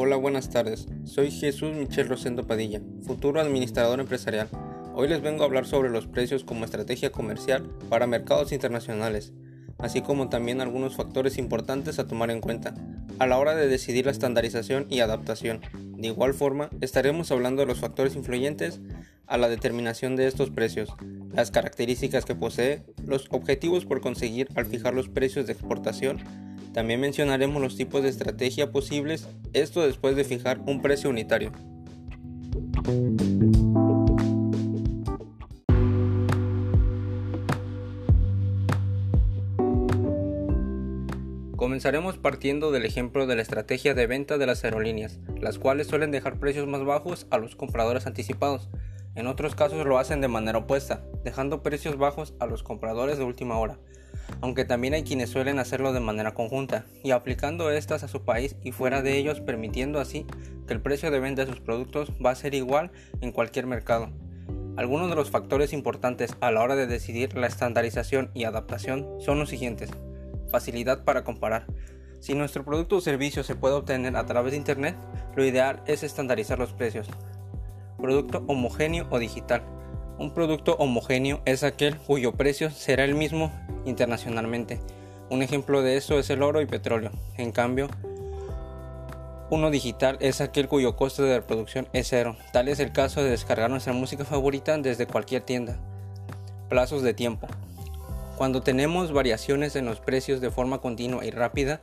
Hola, buenas tardes. Soy Jesús Michel Rosendo Padilla, futuro administrador empresarial. Hoy les vengo a hablar sobre los precios como estrategia comercial para mercados internacionales, así como también algunos factores importantes a tomar en cuenta a la hora de decidir la estandarización y adaptación. De igual forma, estaremos hablando de los factores influyentes a la determinación de estos precios, las características que posee, los objetivos por conseguir al fijar los precios de exportación, también mencionaremos los tipos de estrategia posibles, esto después de fijar un precio unitario. Comenzaremos partiendo del ejemplo de la estrategia de venta de las aerolíneas, las cuales suelen dejar precios más bajos a los compradores anticipados. En otros casos lo hacen de manera opuesta, dejando precios bajos a los compradores de última hora aunque también hay quienes suelen hacerlo de manera conjunta y aplicando estas a su país y fuera de ellos permitiendo así que el precio de venta de sus productos va a ser igual en cualquier mercado. Algunos de los factores importantes a la hora de decidir la estandarización y adaptación son los siguientes. Facilidad para comparar. Si nuestro producto o servicio se puede obtener a través de Internet, lo ideal es estandarizar los precios. Producto homogéneo o digital. Un producto homogéneo es aquel cuyo precio será el mismo internacionalmente. Un ejemplo de eso es el oro y petróleo. En cambio, uno digital es aquel cuyo coste de reproducción es cero. Tal es el caso de descargar nuestra música favorita desde cualquier tienda. Plazos de tiempo. Cuando tenemos variaciones en los precios de forma continua y rápida,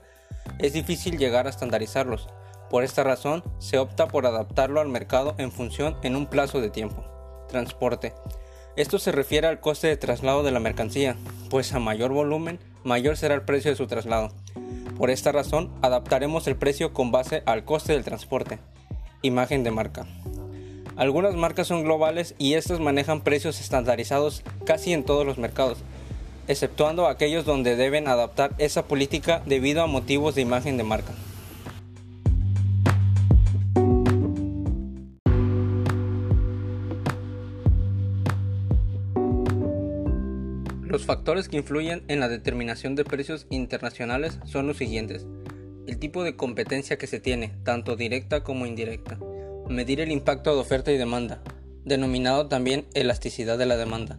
es difícil llegar a estandarizarlos. Por esta razón, se opta por adaptarlo al mercado en función en un plazo de tiempo transporte. Esto se refiere al coste de traslado de la mercancía, pues a mayor volumen, mayor será el precio de su traslado. Por esta razón, adaptaremos el precio con base al coste del transporte. Imagen de marca. Algunas marcas son globales y estas manejan precios estandarizados casi en todos los mercados, exceptuando aquellos donde deben adaptar esa política debido a motivos de imagen de marca. Los factores que influyen en la determinación de precios internacionales son los siguientes. El tipo de competencia que se tiene, tanto directa como indirecta. Medir el impacto de oferta y demanda, denominado también elasticidad de la demanda.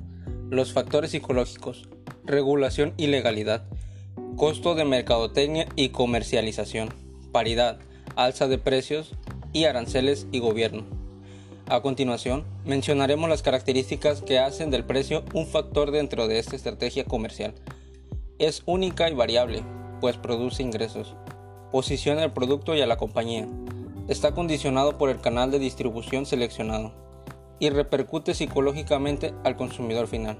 Los factores psicológicos, regulación y legalidad, costo de mercadotecnia y comercialización, paridad, alza de precios y aranceles y gobierno. A continuación, mencionaremos las características que hacen del precio un factor dentro de esta estrategia comercial. Es única y variable, pues produce ingresos. Posiciona el producto y a la compañía. Está condicionado por el canal de distribución seleccionado y repercute psicológicamente al consumidor final.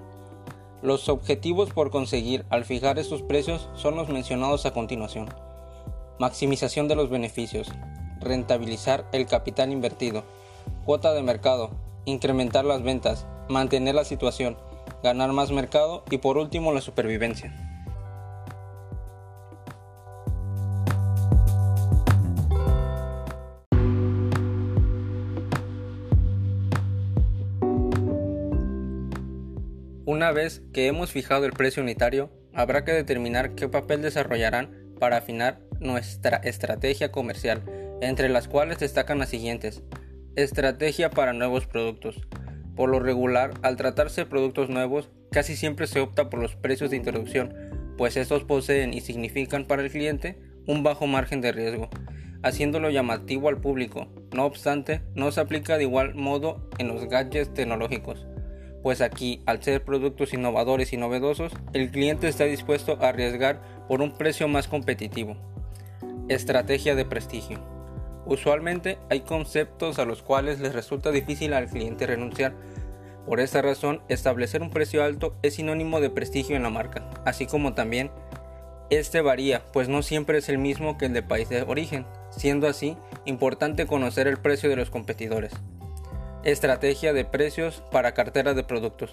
Los objetivos por conseguir al fijar estos precios son los mencionados a continuación. Maximización de los beneficios, rentabilizar el capital invertido, cuota de mercado, incrementar las ventas, mantener la situación, ganar más mercado y por último la supervivencia. Una vez que hemos fijado el precio unitario, habrá que determinar qué papel desarrollarán para afinar nuestra estrategia comercial, entre las cuales destacan las siguientes. Estrategia para nuevos productos. Por lo regular, al tratarse de productos nuevos, casi siempre se opta por los precios de introducción, pues estos poseen y significan para el cliente un bajo margen de riesgo, haciéndolo llamativo al público. No obstante, no se aplica de igual modo en los gadgets tecnológicos, pues aquí, al ser productos innovadores y novedosos, el cliente está dispuesto a arriesgar por un precio más competitivo. Estrategia de prestigio. Usualmente hay conceptos a los cuales les resulta difícil al cliente renunciar. Por esta razón, establecer un precio alto es sinónimo de prestigio en la marca, así como también este varía, pues no siempre es el mismo que el de país de origen, siendo así importante conocer el precio de los competidores. Estrategia de precios para cartera de productos.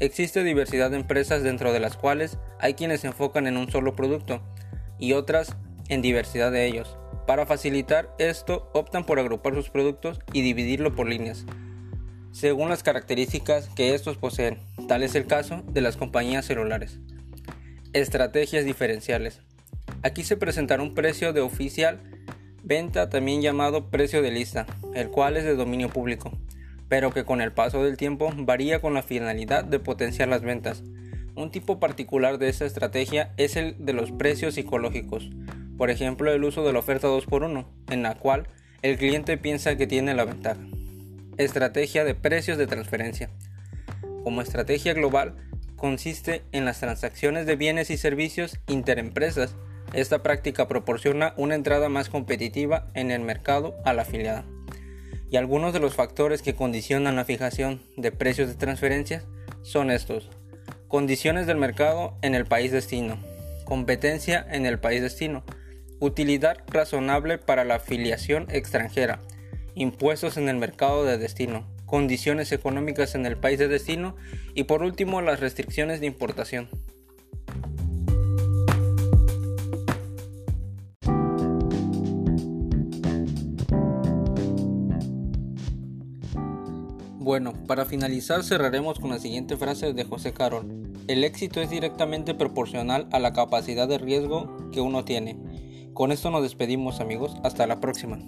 Existe diversidad de empresas dentro de las cuales hay quienes se enfocan en un solo producto y otras en diversidad de ellos. Para facilitar esto, optan por agrupar sus productos y dividirlo por líneas, según las características que estos poseen. Tal es el caso de las compañías celulares. Estrategias diferenciales. Aquí se presentará un precio de oficial Venta también llamado precio de lista, el cual es de dominio público, pero que con el paso del tiempo varía con la finalidad de potenciar las ventas. Un tipo particular de esta estrategia es el de los precios psicológicos, por ejemplo el uso de la oferta 2x1, en la cual el cliente piensa que tiene la ventaja. Estrategia de precios de transferencia. Como estrategia global, consiste en las transacciones de bienes y servicios interempresas. Esta práctica proporciona una entrada más competitiva en el mercado a la afiliada. Y algunos de los factores que condicionan la fijación de precios de transferencias son estos. Condiciones del mercado en el país destino. Competencia en el país destino. Utilidad razonable para la afiliación extranjera. Impuestos en el mercado de destino condiciones económicas en el país de destino y por último las restricciones de importación. Bueno, para finalizar cerraremos con la siguiente frase de José Carol. El éxito es directamente proporcional a la capacidad de riesgo que uno tiene. Con esto nos despedimos amigos, hasta la próxima.